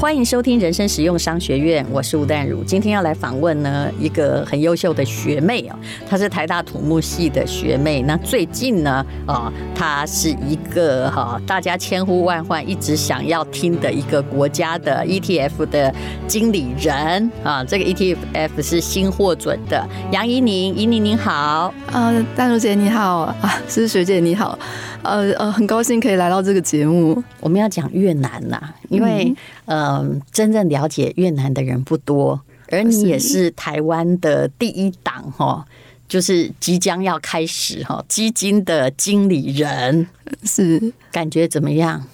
欢迎收听人生实用商学院，我是吴淡如。今天要来访问呢一个很优秀的学妹哦，她是台大土木系的学妹。那最近呢，啊，她是一个哈大家千呼万唤一直想要听的一个国家的 ETF 的经理人啊。这个 ETF 是新获准的，杨怡宁，怡宁您好，呃，淡如姐你好啊，思思学姐你好，呃呃，很高兴可以来到这个节目。我们要讲越南呐，因为呃。嗯，真正了解越南的人不多，而你也是台湾的第一档哈，就是即将要开始哈基金的经理人，是感觉怎么样？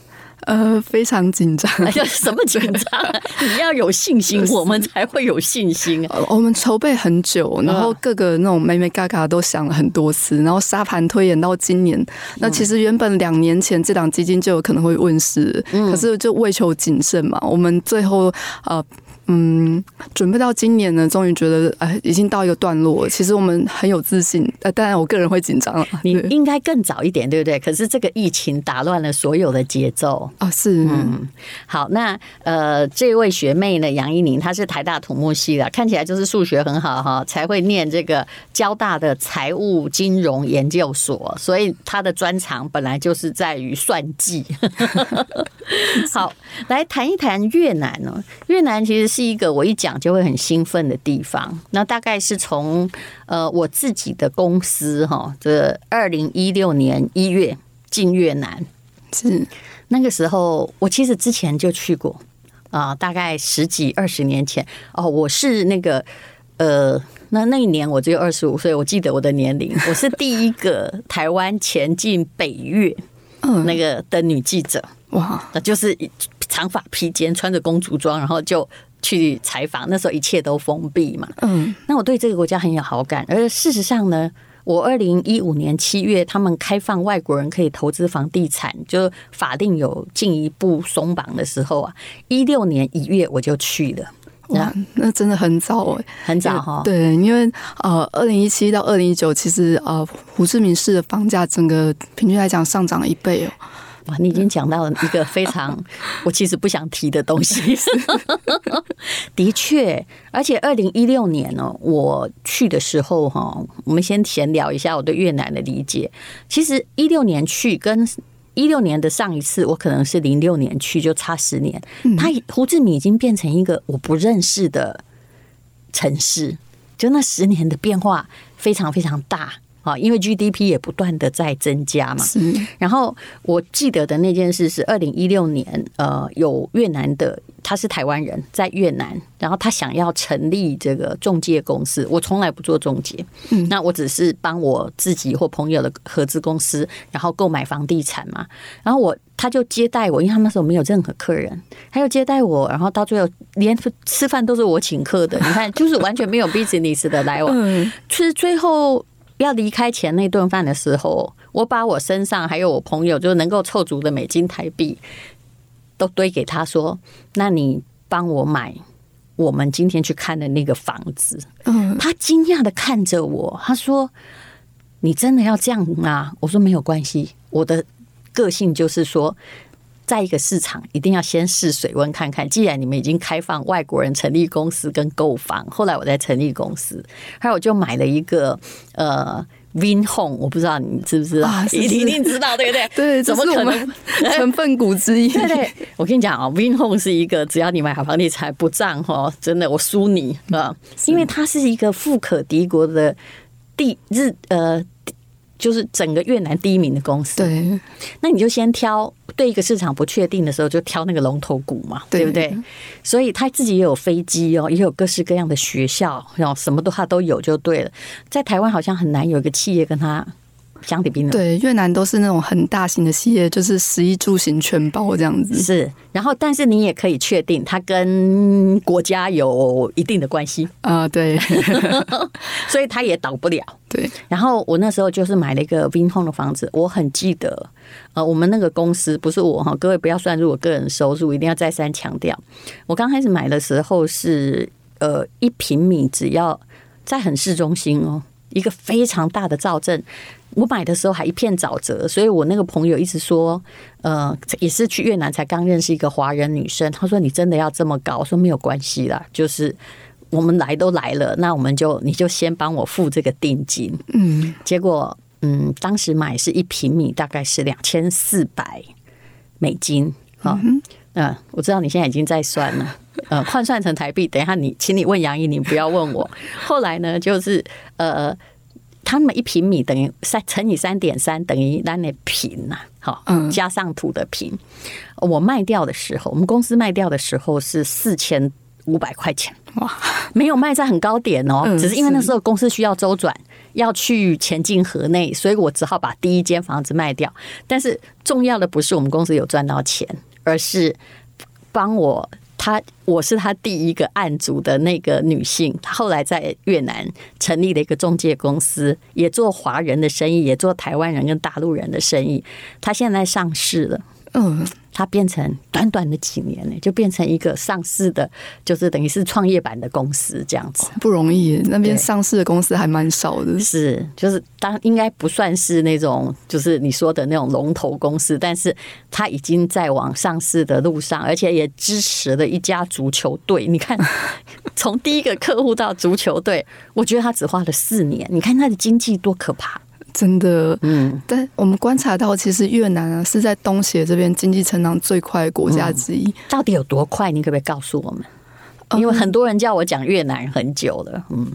呃，非常紧张。哎呀，什么紧张？你要有信心，我们才会有信心。我们筹备很久，然后各个那种妹妹嘎嘎都想了很多次，然后沙盘推演到今年。那其实原本两年前这档基金就有可能会问世，可是就为求谨慎嘛，我们最后呃。嗯，准备到今年呢，终于觉得哎，已经到一个段落了。其实我们很有自信，呃，当然我个人会紧张了。你应该更早一点，对不对？可是这个疫情打乱了所有的节奏啊。是，嗯，好，那呃，这位学妹呢，杨怡宁，她是台大土木系的，看起来就是数学很好哈，才会念这个交大的财务金融研究所，所以她的专长本来就是在于算计。好，来谈一谈越南哦，越南其实。是一个我一讲就会很兴奋的地方。那大概是从呃我自己的公司哈，这二零一六年一月进越南，是。那个时候我其实之前就去过啊，大概十几二十年前。哦，我是那个呃那那一年我只有二十五岁，我记得我的年龄，我是第一个台湾前进北越那个的女记者。哇，那就是长发披肩，穿着公主装，然后就。去采访，那时候一切都封闭嘛。嗯，那我对这个国家很有好感。而事实上呢，我二零一五年七月，他们开放外国人可以投资房地产，就法定有进一步松绑的时候啊，一六年一月我就去了。哇，那真的很早哎，很早哈。对，因为呃，二零一七到二零一九，其实呃，胡志明市的房价整个平均来讲上涨了一倍哦。哇，你已经讲到了一个非常 我其实不想提的东西。的确，而且二零一六年呢，我去的时候哈，我们先闲聊一下我对越南的理解。其实一六年去跟一六年的上一次，我可能是零六年去，就差十年。他胡志明已经变成一个我不认识的城市，就那十年的变化非常非常大。啊，因为 GDP 也不断的在增加嘛。然后我记得的那件事是二零一六年，呃，有越南的，他是台湾人，在越南，然后他想要成立这个中介公司。我从来不做中介，那我只是帮我自己或朋友的合资公司，然后购买房地产嘛。然后我他就接待我，因为他们那时候没有任何客人，他就接待我，然后到最后连吃饭都是我请客的。你看，就是完全没有 business 的来往。其实最后。要离开前那顿饭的时候，我把我身上还有我朋友就能够凑足的美金台币都堆给他说：“那你帮我买我们今天去看的那个房子。”嗯，他惊讶的看着我，他说：“你真的要这样吗？”我说：“没有关系，我的个性就是说。”在一个市场，一定要先试水温看看。既然你们已经开放外国人成立公司跟购房，后来我再成立公司，还有我就买了一个呃 Vinhome，我不知道你知不知道？你 一定知道对不对？对，怎么可能 成分股之一？对对，我跟你讲啊，Vinhome 是一个只要你买好房地产不涨哈，真的我输你啊，因为它是一个富可敌国的第日呃。就是整个越南第一名的公司，对，那你就先挑对一个市场不确定的时候，就挑那个龙头股嘛，对不对？所以他自己也有飞机哦，也有各式各样的学校，然后什么都他都有就对了。在台湾好像很难有一个企业跟他。相比冰对，越南都是那种很大型的企业，就是食衣住行全包这样子。是，然后但是你也可以确定，它跟国家有一定的关系啊、呃，对，所以它也倒不了。对，然后我那时候就是买了一个 Vinhome 的房子，我很记得，呃，我们那个公司不是我哈，各位不要算入我个人收入，一定要再三强调，我刚开始买的时候是呃一平米只要在很市中心哦。一个非常大的造镇。我买的时候还一片沼泽，所以我那个朋友一直说，呃，也是去越南才刚认识一个华人女生，她说你真的要这么高？我说没有关系啦，就是我们来都来了，那我们就你就先帮我付这个定金。嗯，结果嗯，当时买是一平米，大概是两千四百美金。好，嗯，呃，我知道你现在已经在算了，呃，换算成台币，等一下你，请你问杨怡，你不要问我。后来呢，就是呃。他们一平米等于三乘以三点三等于那那平呐，好，加上土的平。我卖掉的时候，我们公司卖掉的时候是四千五百块钱，哇，没有卖在很高点哦，只是因为那时候公司需要周转，要去前进河内，所以我只好把第一间房子卖掉。但是重要的不是我们公司有赚到钱，而是帮我。她，我是她第一个案主的那个女性，她后来在越南成立了一个中介公司，也做华人的生意，也做台湾人跟大陆人的生意。她现在上市了，嗯。它变成短短的几年呢，就变成一个上市的，就是等于是创业板的公司这样子，不容易。那边上市的公司还蛮少的，是就是当应该不算是那种就是你说的那种龙头公司，但是它已经在往上市的路上，而且也支持了一家足球队。你看，从第一个客户到足球队，我觉得他只花了四年。你看他的经济多可怕。真的，嗯，但我们观察到，其实越南啊是在东协这边经济成长最快的国家之一。到底有多快？你可不可以告诉我们？因为很多人叫我讲越南很久了，嗯，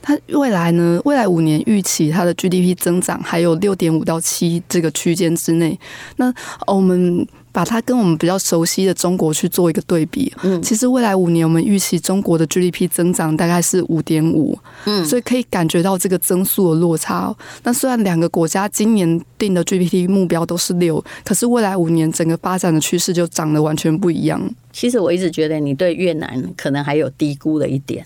它未来呢？未来五年预期它的 GDP 增长还有六点五到七这个区间之内。那我们。把它跟我们比较熟悉的中国去做一个对比，嗯，其实未来五年我们预期中国的 GDP 增长大概是五点五，嗯，所以可以感觉到这个增速的落差。那虽然两个国家今年定的 GDP 目标都是六，可是未来五年整个发展的趋势就长得完全不一样。其实我一直觉得你对越南可能还有低估了一点，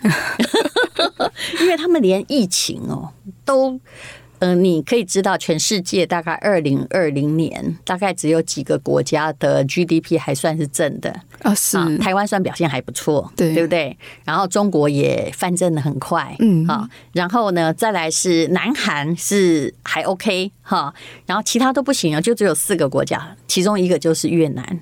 因为他们连疫情哦都。嗯、呃，你可以知道，全世界大概二零二零年，大概只有几个国家的 GDP 还算是正的。啊，是。台湾算表现还不错，对。对不对？然后中国也翻正的很快，嗯，好，然后呢，再来是南韩是还 OK 哈，然后其他都不行啊，就只有四个国家，其中一个就是越南。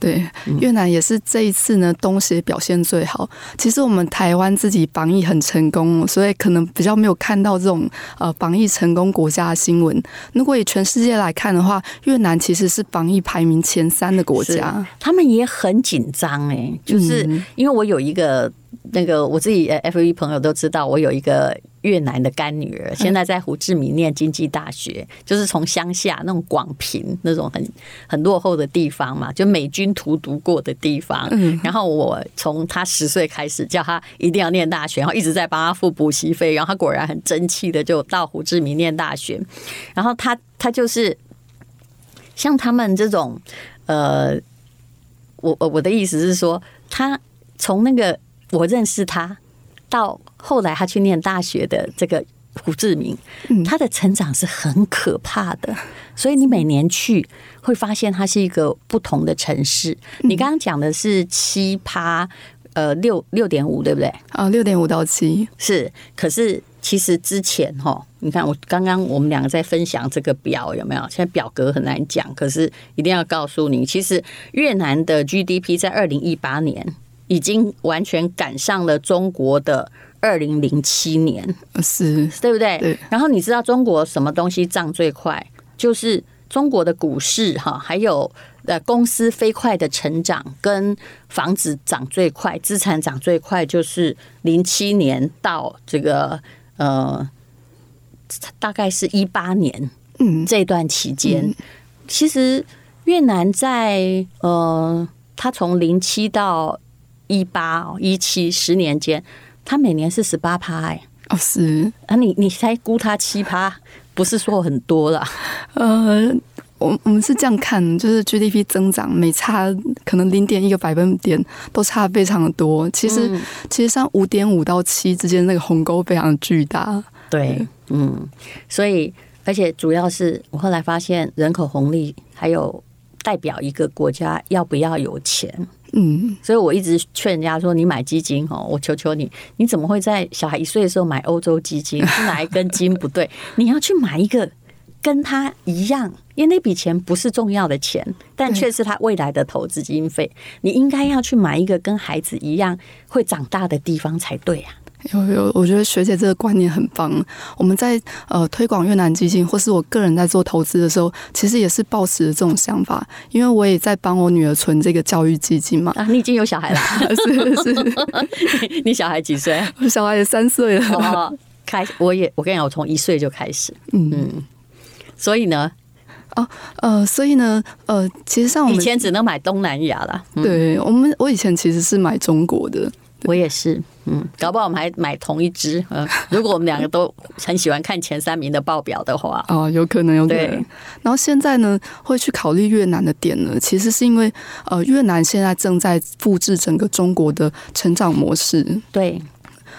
对，越南也是这一次呢，东协表现最好。其实我们台湾自己防疫很成功，所以可能比较没有看到这种呃防疫成功国家的新闻。如果以全世界来看的话，越南其实是防疫排名前三的国家，他们也很紧张哎，就是因为我有一个。那个我自己 FV 朋友都知道，我有一个越南的干女儿，现在在胡志明念经济大学，就是从乡下那种广平那种很很落后的地方嘛，就美军荼毒过的地方。然后我从她十岁开始叫她一定要念大学，然后一直在帮她付补习费，然后她果然很争气的就到胡志明念大学。然后她她就是像他们这种呃，我我的意思是说，她从那个。我认识他，到后来他去念大学的这个胡志明，他的成长是很可怕的。所以你每年去会发现，它是一个不同的城市。你刚刚讲的是七趴，呃，六六点五，对不对？啊，六点五到七是。可是其实之前哈，你看我刚刚我们两个在分享这个表有没有？现在表格很难讲，可是一定要告诉你，其实越南的 GDP 在二零一八年。已经完全赶上了中国的二零零七年，是对不对？对。然后你知道中国什么东西涨最快？就是中国的股市哈，还有呃公司飞快的成长，跟房子涨最快，资产涨最快，就是零七年到这个呃，大概是一八年，嗯，这段期间，其实越南在呃，它从零七到一八哦，一七十年间，他每年是十八趴哎哦是啊，你你才估他七趴，不是说很多了？呃，我我们是这样看，就是 GDP 增长每差可能零点一个百分点都差非常的多。其实、嗯、其实像五点五到七之间那个鸿沟非常巨大。对，嗯，所以而且主要是我后来发现人口红利还有。代表一个国家要不要有钱。嗯，所以我一直劝人家说，你买基金哦，我求求你，你怎么会在小孩一岁的时候买欧洲基金？是哪一根筋不对？你要去买一个跟他一样，因为那笔钱不是重要的钱，但却是他未来的投资经费。你应该要去买一个跟孩子一样会长大的地方才对啊。有有，我觉得学姐这个观念很棒。我们在呃推广越南基金，或是我个人在做投资的时候，其实也是抱持着这种想法。因为我也在帮我女儿存这个教育基金嘛。啊，你已经有小孩了？是是。你，你小孩几岁？我小孩也三岁了。哦，开，我也我跟你讲，我从一岁就开始。嗯嗯。所以呢？哦呃，所以呢呃，其实像我们以前只能买东南亚了。嗯、对我们，我以前其实是买中国的。我也是，嗯，搞不好我们还买同一只，嗯，如果我们两个都很喜欢看前三名的报表的话，哦，有可能，有可能。然后现在呢，会去考虑越南的点呢，其实是因为，呃，越南现在正在复制整个中国的成长模式，对。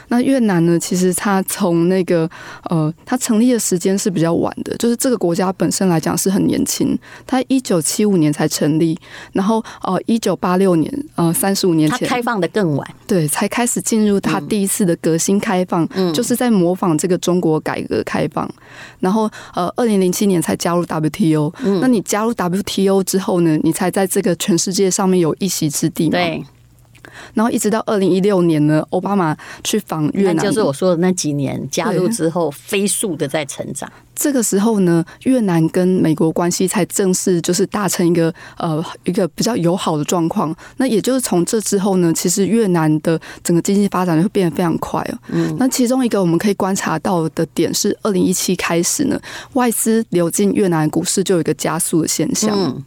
那越南呢？其实它从那个呃，它成立的时间是比较晚的，就是这个国家本身来讲是很年轻，它一九七五年才成立，然后呃，一九八六年呃，三十五年前它开放的更晚，对，才开始进入它第一次的革新开放，嗯，就是在模仿这个中国改革开放，然后呃，二零零七年才加入 WTO，嗯，那你加入 WTO 之后呢，你才在这个全世界上面有一席之地嘛，对。然后一直到二零一六年呢，奥巴马去访越南，就是我说的那几年加入之后飞速的在成长。这个时候呢，越南跟美国关系才正式就是达成一个呃一个比较友好的状况。那也就是从这之后呢，其实越南的整个经济发展会变得非常快哦。嗯，那其中一个我们可以观察到的点是，二零一七开始呢，外资流进越南股市就有一个加速的现象。嗯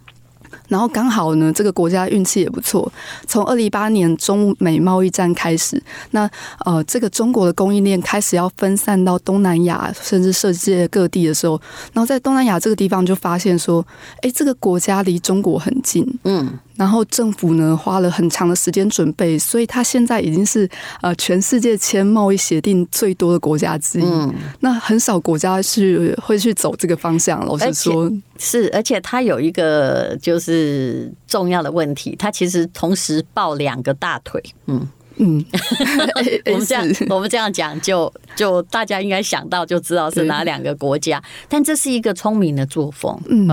然后刚好呢，这个国家运气也不错。从二零一八年中美贸易战开始，那呃，这个中国的供应链开始要分散到东南亚，甚至世界各地的时候，然后在东南亚这个地方就发现说，哎，这个国家离中国很近，嗯。然后政府呢花了很长的时间准备，所以它现在已经是呃全世界签贸易协定最多的国家之一。嗯，那很少国家是会去走这个方向。老实说，是而且它有一个就是重要的问题，它其实同时抱两个大腿。嗯嗯，我们这样 我们这样讲，就就大家应该想到就知道是哪两个国家。但这是一个聪明的作风。嗯。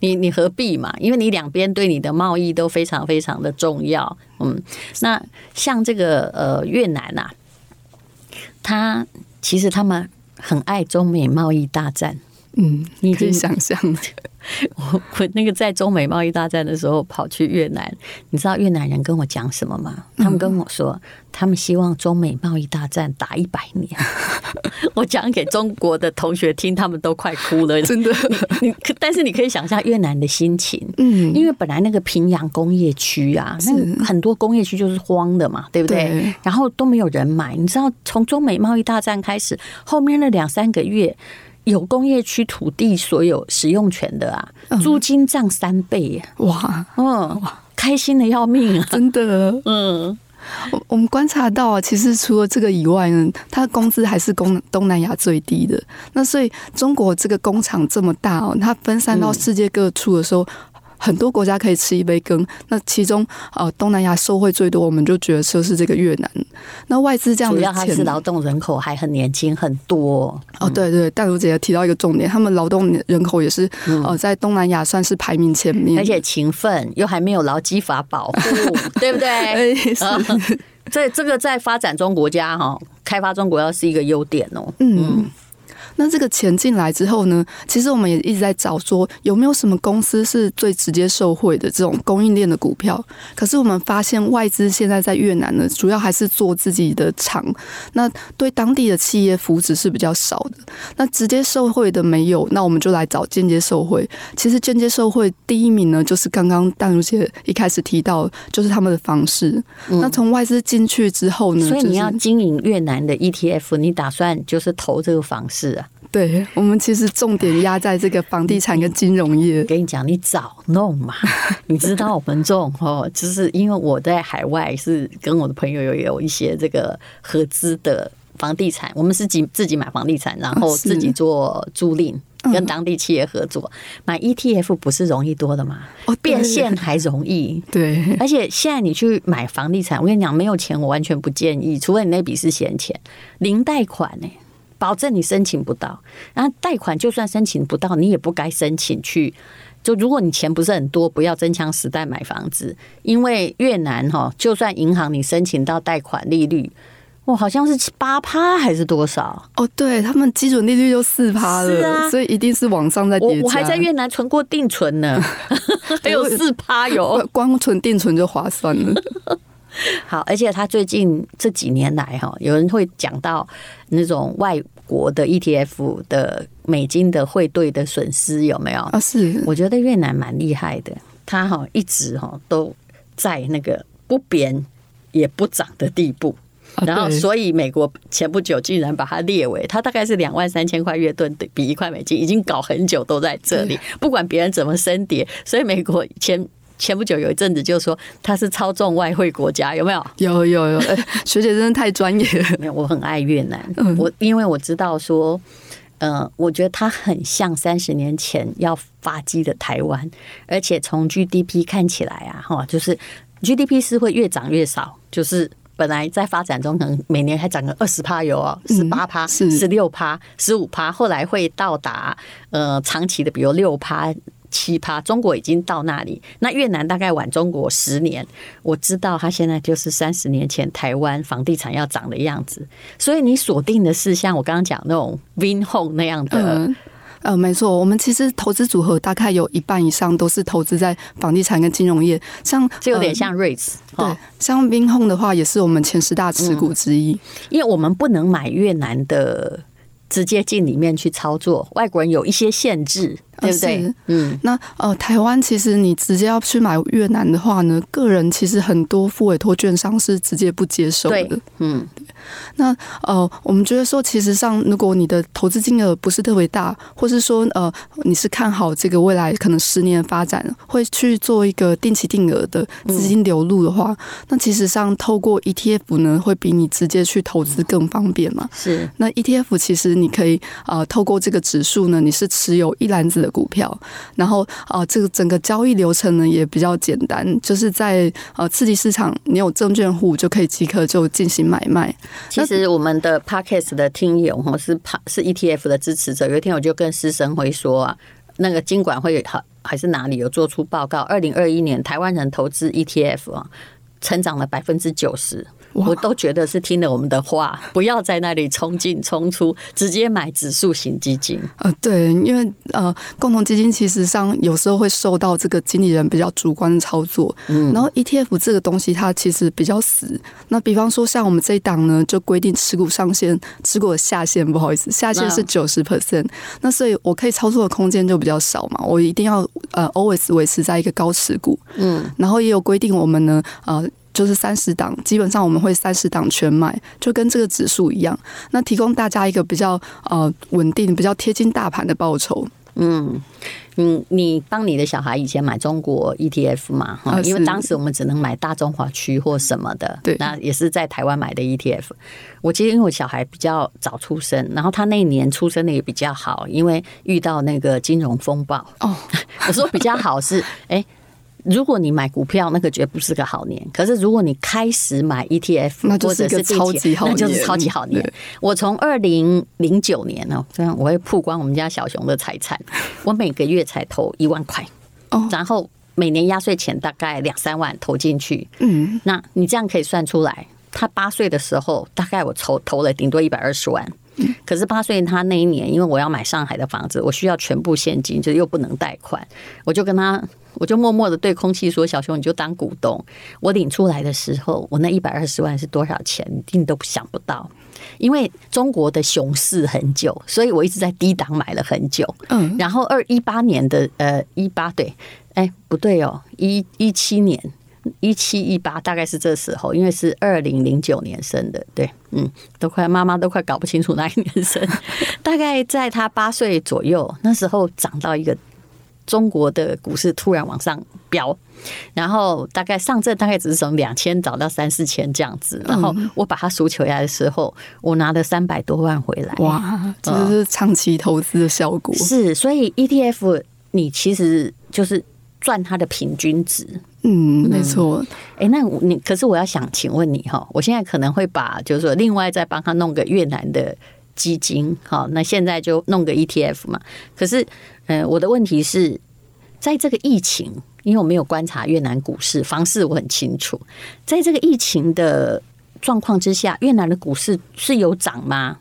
你你何必嘛？因为你两边对你的贸易都非常非常的重要。嗯，那像这个呃越南呐、他其实他们很爱中美贸易大战。嗯，你可以想象。我我那个在中美贸易大战的时候跑去越南，你知道越南人跟我讲什么吗？他们跟我说，他们希望中美贸易大战打一百年。我讲给中国的同学听，他们都快哭了。真的，你你但是你可以想象越南的心情，嗯，因为本来那个平阳工业区啊，那很多工业区就是荒的嘛，对不对？对，然后都没有人买。你知道，从中美贸易大战开始，后面那两三个月。有工业区土地所有使用权的啊，租金涨三倍，哇，嗯，哇，开心的要命啊，真的，嗯，我我们观察到啊，其实除了这个以外呢，他的工资还是东东南亚最低的。那所以中国这个工厂这么大哦，它分散到世界各处的时候。很多国家可以吃一杯羹，那其中呃东南亚受惠最多，我们就觉得说是这个越南。那外资这样子，主要它是劳动人口还很年轻，很多。哦，对对，淡如姐提到一个重点，他们劳动人口也是呃在东南亚算是排名前面，而且勤奋，又还没有劳基法保护，对不对？是。这这个在发展中国家哈，开发中国家是一个优点哦。嗯。那这个钱进来之后呢，其实我们也一直在找说有没有什么公司是最直接受惠的这种供应链的股票。可是我们发现外资现在在越南呢，主要还是做自己的厂，那对当地的企业扶持是比较少的。那直接受惠的没有，那我们就来找间接受惠。其实间接受惠第一名呢，就是刚刚淡如姐一开始提到，就是他们的方式。嗯、那从外资进去之后呢，所以你要经营越南的 ETF，你打算就是投这个房市啊？对，我们其实重点压在这个房地产跟金融业。跟你讲，你早弄嘛，你知道我们这种哦，就是因为我在海外是跟我的朋友有有一些这个合资的房地产，我们是自己自己买房地产，然后自己做租赁。跟当地企业合作买 ETF 不是容易多的吗？哦，变现还容易。对，而且现在你去买房地产，我跟你讲，没有钱我完全不建议，除非你那笔是闲钱，零贷款呢，保证你申请不到。然后贷款就算申请不到，你也不该申请去。就如果你钱不是很多，不要真枪实弹买房子，因为越南哈，就算银行你申请到贷款利率。哇，好像是八趴还是多少？哦，对他们基准利率就四趴了，是啊，所以一定是往上在叠加。我还在越南存过定存呢，还有四趴有，光存定存就划算了。好，而且他最近这几年来哈，有人会讲到那种外国的 ETF 的美金的汇兑的损失有没有？啊，是，我觉得越南蛮厉害的，他哈一直哈都在那个不贬也不涨的地步。然后，所以美国前不久竟然把它列为，它大概是两万三千块越盾比一块美金，已经搞很久都在这里，不管别人怎么升跌。所以美国前前不久有一阵子就说他是操纵外汇国家，有没有？有有有，哎，学姐真的太专业了。没有，我很爱越南，我因为我知道说，呃，我觉得它很像三十年前要发迹的台湾，而且从 GDP 看起来啊，哈，就是 GDP 是会越涨越少，就是。本来在发展中，可能每年还涨个二十趴有哦，十八趴、十六趴、十五趴，后来会到达呃长期的，比如六趴、七趴。中国已经到那里，那越南大概晚中国十年。我知道他现在就是三十年前台湾房地产要涨的样子，所以你锁定的是像我刚刚讲那种 Vinhome 那样的。嗯呃，没错，我们其实投资组合大概有一半以上都是投资在房地产跟金融业，像这有点像 REITs，对，像 Vinhome 的话也是我们前十大持股之一，因为我们不能买越南的。直接进里面去操作，外国人有一些限制，对不对？嗯，那呃，台湾其实你直接要去买越南的话呢，个人其实很多付委托券商是直接不接受的。嗯，那呃，我们觉得说，其实上如果你的投资金额不是特别大，或是说呃，你是看好这个未来可能十年发展，会去做一个定期定额的资金流入的话，嗯、那其实上透过 ETF 呢，会比你直接去投资更方便嘛。是，那 ETF 其实。你可以呃透过这个指数呢，你是持有一篮子的股票，然后啊这个整个交易流程呢也比较简单，就是在呃刺激市场，你有证券户就可以即刻就进行买卖。其实我们的 Podcast 的听友哈是是 ETF 的支持者，有一天我就跟施升辉说啊，那个金管会好还是哪里有做出报告，二零二一年台湾人投资 ETF 啊，成长了百分之九十。我都觉得是听了我们的话，不要在那里冲进冲出，直接买指数型基金。呃，对，因为呃，共同基金其实上有时候会受到这个经理人比较主观的操作。嗯，然后 ETF 这个东西它其实比较死。那比方说像我们这一档呢，就规定持股上限、持股的下限，不好意思，下限是九十 percent。那所以我可以操作的空间就比较少嘛，我一定要呃 always 维持在一个高持股。嗯，然后也有规定我们呢，呃。就是三十档，基本上我们会三十档全买，就跟这个指数一样。那提供大家一个比较呃稳定、比较贴近大盘的报酬。嗯，你你帮你的小孩以前买中国 ETF 嘛？哈，因为当时我们只能买大中华区或什么的。对，那也是在台湾买的 ETF。我记得因为我小孩比较早出生，然后他那一年出生的也比较好，因为遇到那个金融风暴。哦，我说比较好是哎。欸如果你买股票，那个绝不是个好年。可是如果你开始买 ETF，那就是个超级好年，那就是超级好年。我从二零零九年哦，这样我会曝光我们家小熊的财产。我每个月才投一万块，然后每年压岁钱大概两三万投进去。嗯，那你这样可以算出来，他八岁的时候，大概我投投了顶多一百二十万。可是八岁他那一年，因为我要买上海的房子，我需要全部现金，就又不能贷款，我就跟他，我就默默的对空气说：“小熊，你就当股东。”我领出来的时候，我那一百二十万是多少钱？你一定都想不到，因为中国的熊市很久，所以我一直在低档买了很久。嗯，然后二一八年的呃一八对，哎不对哦，一一七年。一七一八大概是这时候，因为是二零零九年生的，对，嗯，都快妈妈都快搞不清楚哪一年生，大概在他八岁左右，那时候涨到一个中国的股市突然往上飙，然后大概上证大概只是从两千涨到三四千这样子，然后我把它赎起来的时候，我拿了三百多万回来。哇，这是长期投资的效果。是，所以 ETF 你其实就是赚它的平均值。嗯，没错。哎、嗯，那你可是我要想请问你哈，我现在可能会把就是说另外再帮他弄个越南的基金，好，那现在就弄个 ETF 嘛。可是，呃，我的问题是在这个疫情，因为我没有观察越南股市，房市我很清楚，在这个疫情的状况之下，越南的股市是有涨吗？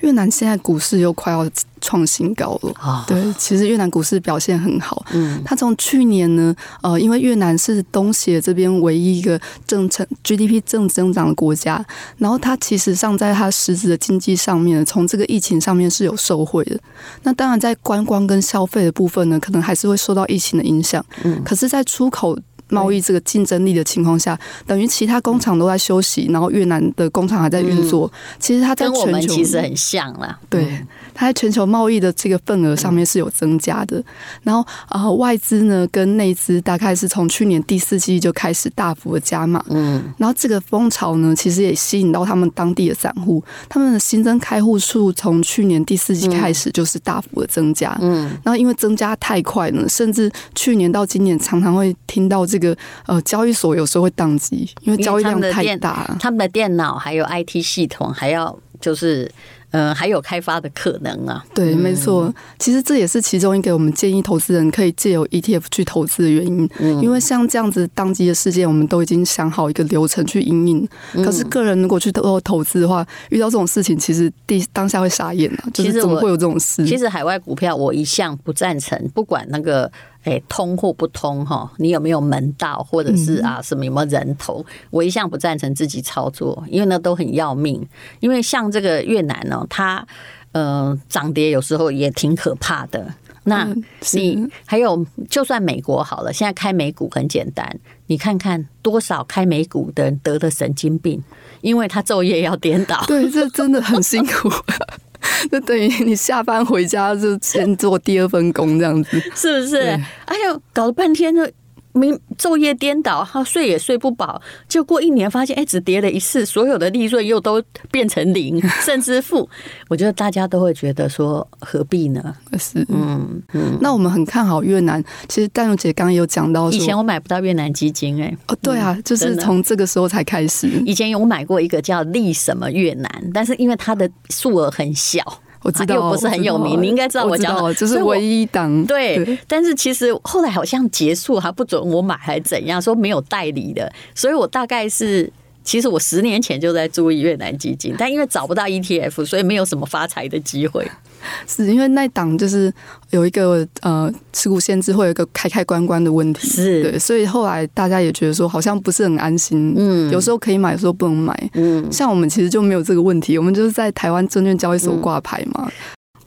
越南现在股市又快要创新高了。哦、对，其实越南股市表现很好。嗯，它从去年呢，呃，因为越南是东协这边唯一一个正成 GDP 正增长的国家，然后它其实上在它实质的经济上面，从这个疫情上面是有受惠的。那当然，在观光跟消费的部分呢，可能还是会受到疫情的影响。嗯，可是，在出口。贸易这个竞争力的情况下，等于其他工厂都在休息，然后越南的工厂还在运作。其实它在全球跟我们其实很像啦。对，它在全球贸易的这个份额上面是有增加的。然后呃，外资呢跟内资大概是从去年第四季就开始大幅的加码。嗯。然后这个风潮呢，其实也吸引到他们当地的散户，他们的新增开户数从去年第四季开始就是大幅的增加。嗯。然后因为增加太快呢，甚至去年到今年常常会听到这个。个呃，交易所有时候会宕机，因为交易量太大了。他们的电脑还有 IT 系统，还要就是呃，还有开发的可能啊。对，没错。其实这也是其中一个我们建议投资人可以借由 ETF 去投资的原因。因为像这样子当机的事件，我们都已经想好一个流程去应应。可是个人如果去投投资的话，遇到这种事情，其实第当下会傻眼啊。就是怎么会有这种事？其实海外股票我一向不赞成，不管那个。哎，通或不通哈？你有没有门道，或者是啊什么有没有人头？我一向不赞成自己操作，因为那都很要命。因为像这个越南呢，它呃涨跌有时候也挺可怕的。那你还有，就算美国好了，现在开美股很简单，你看看多少开美股的人得了神经病，因为他昼夜要颠倒。对，这真的很辛苦。就等于你下班回家就先做第二份工这样子，是不是？哎呦，搞了半天就。明昼夜颠倒，他睡也睡不饱，就过一年发现，哎，只跌了一次，所有的利润又都变成零，甚至负。我觉得大家都会觉得说，何必呢？是，嗯嗯。那我们很看好越南。其实淡如姐刚刚有讲到，以前我买不到越南基金，哎，哦，对啊，就是从这个时候才开始。以前有买过一个叫利什么越南，但是因为它的数额很小。我知道，又不是很有名，你应该知道我讲的，就是唯一档。对，但是其实后来好像结束还不准我买，还怎样？说没有代理的，所以我大概是。其实我十年前就在注意越南基金，但因为找不到 ETF，所以没有什么发财的机会。是因为那档就是有一个呃持股限制，会有一个开开关关的问题，是对，所以后来大家也觉得说好像不是很安心。嗯，有时候可以买，有时候不能买。嗯，像我们其实就没有这个问题，我们就是在台湾证券交易所挂牌嘛。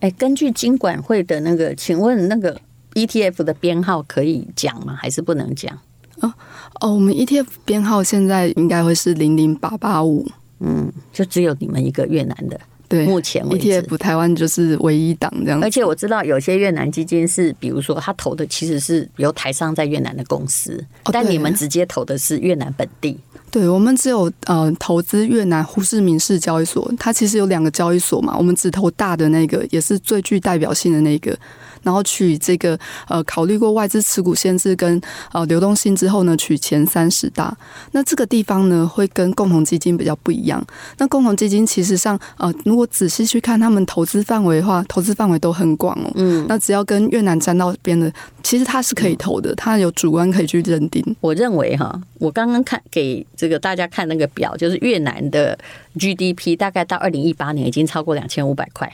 哎、嗯，根据金管会的那个，请问那个 ETF 的编号可以讲吗？还是不能讲？哦哦，我们 ETF 编号现在应该会是零零八八五，嗯，就只有你们一个越南的，对，目前为止 ETF 台湾就是唯一档这样。而且我知道有些越南基金是，比如说他投的其实是由台商在越南的公司，但你们直接投的是越南本地。对，我们只有呃投资越南胡志明市交易所，它其实有两个交易所嘛，我们只投大的那个，也是最具代表性的那个。然后取这个呃，考虑过外资持股限制跟呃流动性之后呢，取前三十大。那这个地方呢，会跟共同基金比较不一样。那共同基金其实上呃，如果仔细去看他们投资范围的话，投资范围都很广哦。嗯。那只要跟越南沾到边的，其实它是可以投的，它有主观可以去认定。我认为哈，我刚刚看给这个大家看那个表，就是越南的 GDP 大概到二零一八年已经超过两千五百块。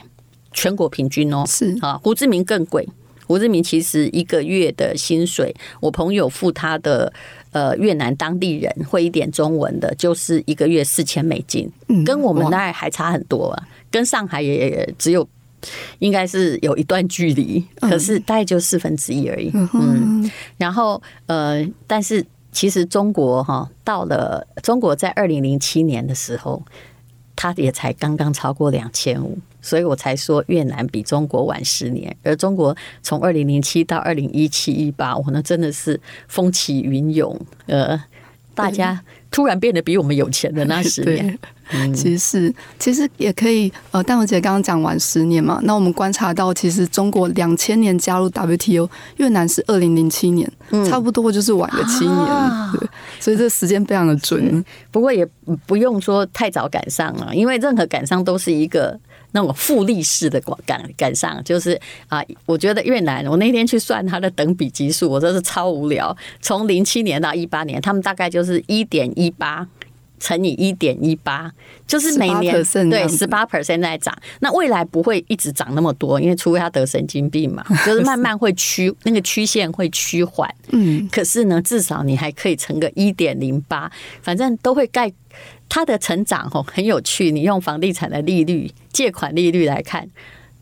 全国平均哦，是啊，胡志明更贵。胡志明其实一个月的薪水，我朋友付他的呃越南当地人会一点中文的，就是一个月四千美金，跟我们那还差很多啊，跟上海也只有应该是有一段距离，可是大概就四分之一而已。嗯，然后呃，但是其实中国哈，到了中国在二零零七年的时候，它也才刚刚超过两千五。所以我才说越南比中国晚十年，而中国从二零零七到二零一七一八，我那真的是风起云涌，呃，大家突然变得比我们有钱的那十年。其实是，其实也可以。呃，戴文姐刚刚讲完十年嘛，那我们观察到，其实中国两千年加入 WTO，越南是二零零七年，嗯，差不多就是晚了七年，啊，对，所以这时间非常的准。不过也不用说太早赶上了，因为任何赶上都是一个那种复利式的赶赶赶上，就是啊，我觉得越南，我那天去算它的等比级数，我真是超无聊。从零七年到一八年，他们大概就是一点一八。乘以一点一八，就是每年对十八 percent 在涨。那未来不会一直涨那么多，因为除非他得神经病嘛，就是慢慢会趋那个曲线会趋缓。嗯，可是呢，至少你还可以乘个一点零八，反正都会盖它的成长哦，很有趣。你用房地产的利率、借款利率来看，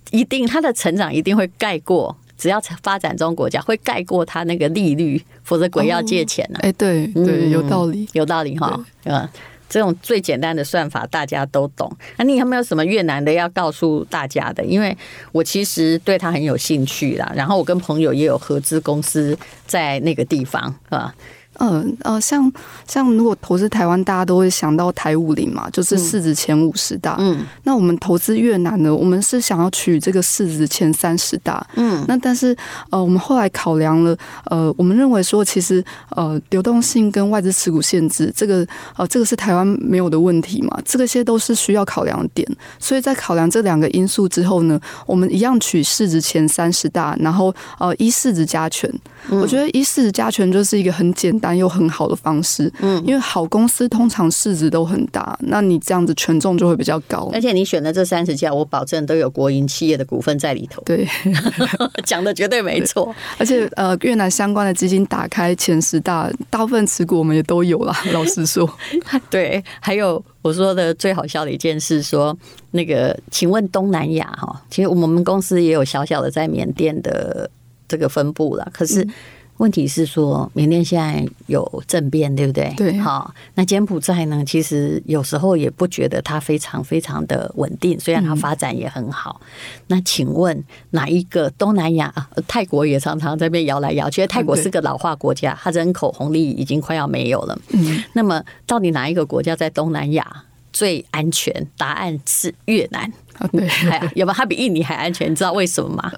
一定它的成长一定会盖过，只要发展中国家会盖过它那个利率，否则鬼要借钱呢、啊。哎、哦，对对，有道理，有道理哈，嗯。这种最简单的算法大家都懂。那你有没有什么越南的要告诉大家的？因为我其实对他很有兴趣啦。然后我跟朋友也有合资公司在那个地方，是吧？嗯呃，像像如果投资台湾，大家都会想到台五零嘛，就是市值前五十大。嗯，那我们投资越南呢，我们是想要取这个市值前三十大。嗯，那但是呃，我们后来考量了，呃，我们认为说，其实呃，流动性跟外资持股限制，这个呃，这个是台湾没有的问题嘛，这个些都是需要考量的点。所以在考量这两个因素之后呢，我们一样取市值前三十大，然后呃，依市值加权。我觉得依市值加权就是一个很简单又很好的方式，嗯，因为好公司通常市值都很大，那你这样子权重就会比较高。而且你选的这三十家，我保证都有国营企业的股份在里头。对，讲的绝对没错。而且呃，越南相关的基金打开前十大，大部分持股我们也都有啦。老实说，对，还有我说的最好笑的一件事，说那个，请问东南亚哈，其实我们公司也有小小的在缅甸的。这个分布了，可是问题是说，缅甸现在有政变，对不对？对，好，那柬埔寨呢？其实有时候也不觉得它非常非常的稳定，虽然它发展也很好。嗯、那请问哪一个东南亚？泰国也常常在那边摇来摇去。泰国是个老化国家，它人口红利已经快要没有了。嗯，那么到底哪一个国家在东南亚最安全？答案是越南。对，要不然它比印尼还安全，你知道为什么吗？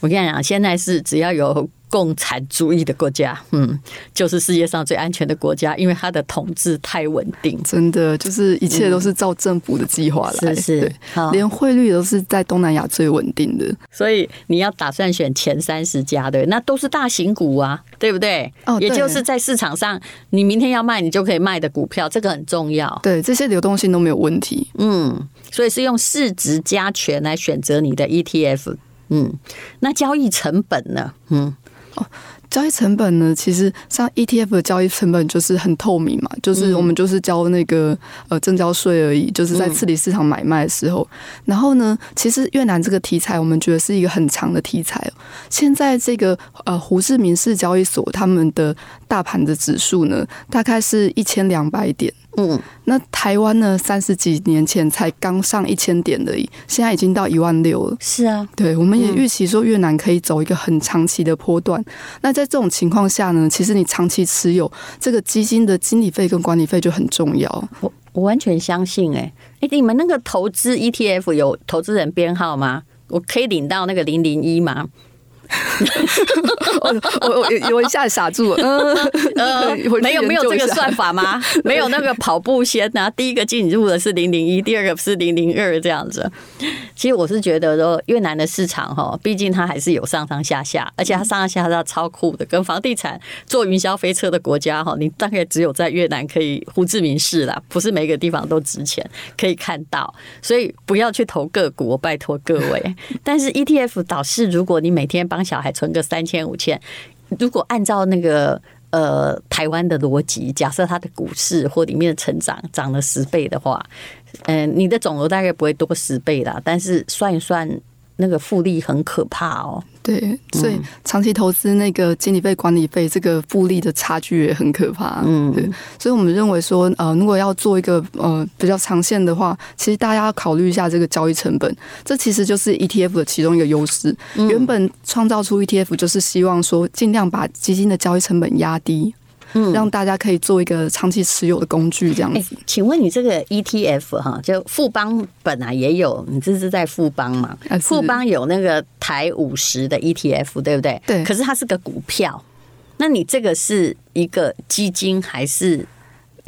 我跟你讲，现在是只要有。共产主义的国家，嗯，就是世界上最安全的国家，因为它的统治太稳定，真的就是一切都是照政府的计划来，是是，连汇率都是在东南亚最稳定的。所以你要打算选前三十家的，那都是大型股啊，对不对？哦，也就是在市场上，你明天要卖，你就可以卖的股票，这个很重要。对，这些流动性都没有问题。嗯，所以是用市值加权来选择你的 ETF。嗯，那交易成本呢？嗯。交易成本呢？其实像 ETF 的交易成本就是很透明嘛，就是我们就是交那个呃证交税而已，就是在次级市场买卖的时候。然后呢，其实越南这个题材，我们觉得是一个很长的题材。现在这个呃胡志明市交易所他们的大盘的指数呢，大概是一千两百点。嗯，那台湾呢？三十几年前才刚上一千点而已，现在已经到一万六了。是啊，对，我们也预期说越南可以走一个很长期的波段。那在这种情况下呢，其实你长期持有这个基金的经理费跟管理费就很重要。我我完全相信、欸，哎哎，你们那个投资 ETF 有投资人编号吗？我可以领到那个零零一吗？我我我我一下傻住了，呃，没有没有这个算法吗？没有那个跑步先啊，第一个进入的是零零一，第二个是零零二这样子。其实我是觉得说，越南的市场哈，毕竟它还是有上上下下，而且它上上下下超酷的，跟房地产做云霄飞车的国家哈，你大概只有在越南可以胡志明市啦，不是每个地方都值钱可以看到，所以不要去投个股，我拜托各位。但是 ETF 倒是，如果你每天帮小孩存个三千五千，如果按照那个呃台湾的逻辑，假设它的股市或里面的成长涨了十倍的话，嗯、你的总额大概不会多十倍啦。但是算一算，那个复利很可怕哦。对，所以长期投资那个经理费、管理费，这个复利的差距也很可怕。嗯，对，所以我们认为说，呃，如果要做一个呃比较长线的话，其实大家要考虑一下这个交易成本。这其实就是 ETF 的其中一个优势。原本创造出 ETF 就是希望说，尽量把基金的交易成本压低。嗯，让大家可以做一个长期持有的工具，这样子。欸，请问你这个 ETF 哈，就富邦本来也有，你这是在富邦嘛？富邦有那个台五十的 ETF，对不对？对。可是它是个股票，那你这个是一个基金还是？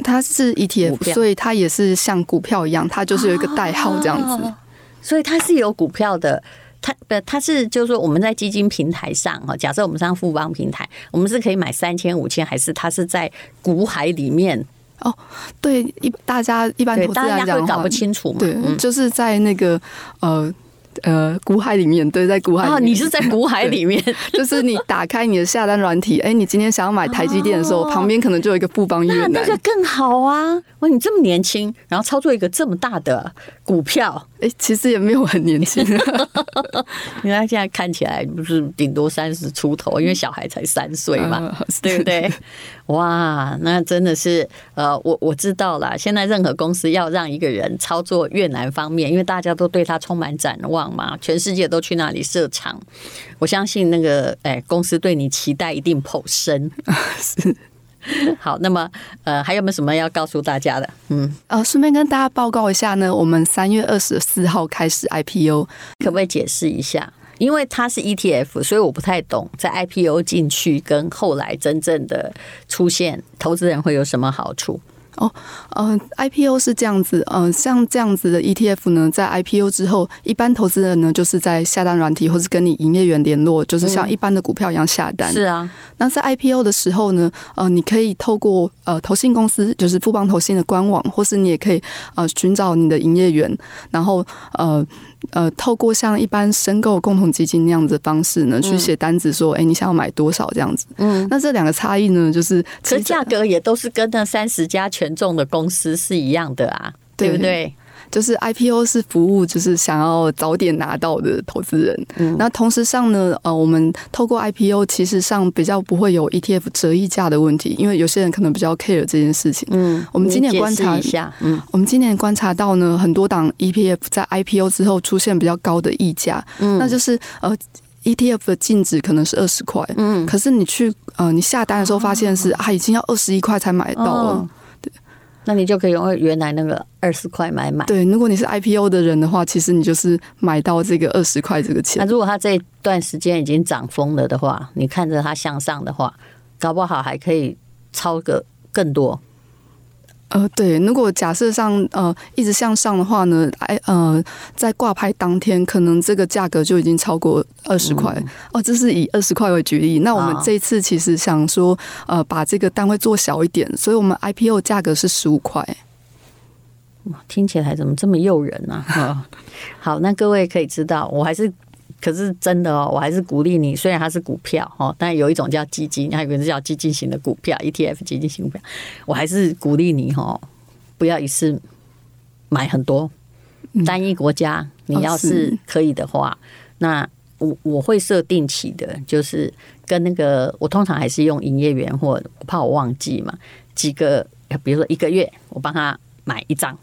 它是 ETF，所以它也是像股票一样，它就是有一个代号这样子。所以它是有股票的。它不，它是就是说，我们在基金平台上哈，假设我们上富邦平台，我们是可以买三千、五千，还是它是在股海里面？哦，对，一大家一般投资人会搞不清楚嘛，对，就是在那个呃。呃，股海里面，对，在股海里面。啊，你是在股海里面，就是你打开你的下单软体，哎、欸，你今天想要买台积电的时候，哦、旁边可能就有一个富邦越南，那个更好啊！哇，你这么年轻，然后操作一个这么大的股票，哎、欸，其实也没有很年轻，你看现在看起来不是顶多三十出头，因为小孩才三岁嘛，呃、对不对？哇，那真的是呃，我我知道了。现在任何公司要让一个人操作越南方面，因为大家都对他充满展望嘛，全世界都去那里设厂。我相信那个哎，公司对你期待一定颇深。是，好，那么呃，还有没有什么要告诉大家的？嗯，呃，顺便跟大家报告一下呢，我们三月二十四号开始 IPO，可不可以解释一下？因为它是 ETF，所以我不太懂在 IPO 进去跟后来真正的出现，投资人会有什么好处？哦，呃，IPO 是这样子，呃，像这样子的 ETF 呢，在 IPO 之后，一般投资人呢就是在下单软体或是跟你营业员联络，就是像一般的股票一样下单。是啊，那在 IPO 的时候呢，呃，你可以透过呃投信公司，就是富邦投信的官网，或是你也可以呃寻找你的营业员，然后呃。呃，透过像一般申购共同基金那样子的方式呢，去写单子说，哎、嗯欸，你想要买多少这样子。嗯，那这两个差异呢，就是其实价格也都是跟那三十家权重的公司是一样的啊，对，对不对？就是 IPO 是服务，就是想要早点拿到的投资人。嗯，那同时上呢，呃，我们透过 IPO，其实上比较不会有 ETF 折溢价的问题，因为有些人可能比较 care 这件事情。嗯，我们今年观察一下，嗯，我们今年观察到呢，很多档 ETF 在 IPO 之后出现比较高的溢价。嗯，那就是呃，ETF 的净值可能是二十块，嗯，可是你去呃你下单的时候发现是啊，已经要二十一块才买到了。哦那你就可以用原来那个二十块买买。对，如果你是 IPO 的人的话，其实你就是买到这个二十块这个钱。那如果它这段时间已经涨疯了的话，你看着它向上的话，搞不好还可以超个更多。呃，对，如果假设上呃一直向上的话呢，哎呃，在挂牌当天，可能这个价格就已经超过二十块哦。这是以二十块为举例。那我们这一次其实想说，呃，把这个单位做小一点，所以我们 IPO 价格是十五块。听起来怎么这么诱人呢？啊？好，那各位可以知道，我还是。可是真的哦，我还是鼓励你。虽然它是股票哦，但有一种叫基金，还有一个叫基金型的股票 （ETF） 基金型股票。我还是鼓励你哦，不要一次买很多。单一国家，你要是可以的话，那我我会设定期的，就是跟那个我通常还是用营业员，或我怕我忘记嘛，几个，比如说一个月我帮他买一张，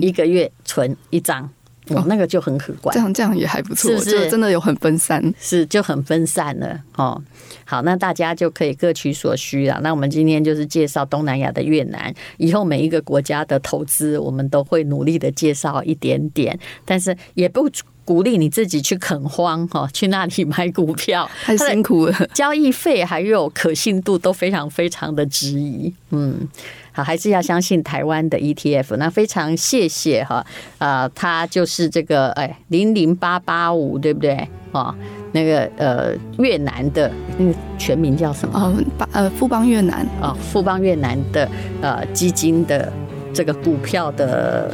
一个月存一张。哦，那个就很可观，这样这样也还不错，是不是？就真的有很分散，是就很分散了哦。好，那大家就可以各取所需了。那我们今天就是介绍东南亚的越南，以后每一个国家的投资，我们都会努力的介绍一点点，但是也不鼓励你自己去垦荒哈，去那里买股票，太辛苦了，交易费还有可信度都非常非常的质疑，嗯。好，还是要相信台湾的 ETF。那非常谢谢哈，呃，他就是这个哎零零八八五对不对？哦，那个呃越南的那个全名叫什么？哦，呃富邦越南啊，哦，富邦越南的呃基金的这个股票的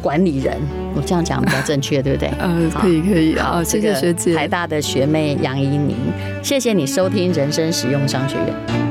管理人，我这样讲比较正确，对不对？嗯，可以可以啊，好，谢谢学姐，台大的学妹杨怡宁，谢谢你收听人生实用商学院。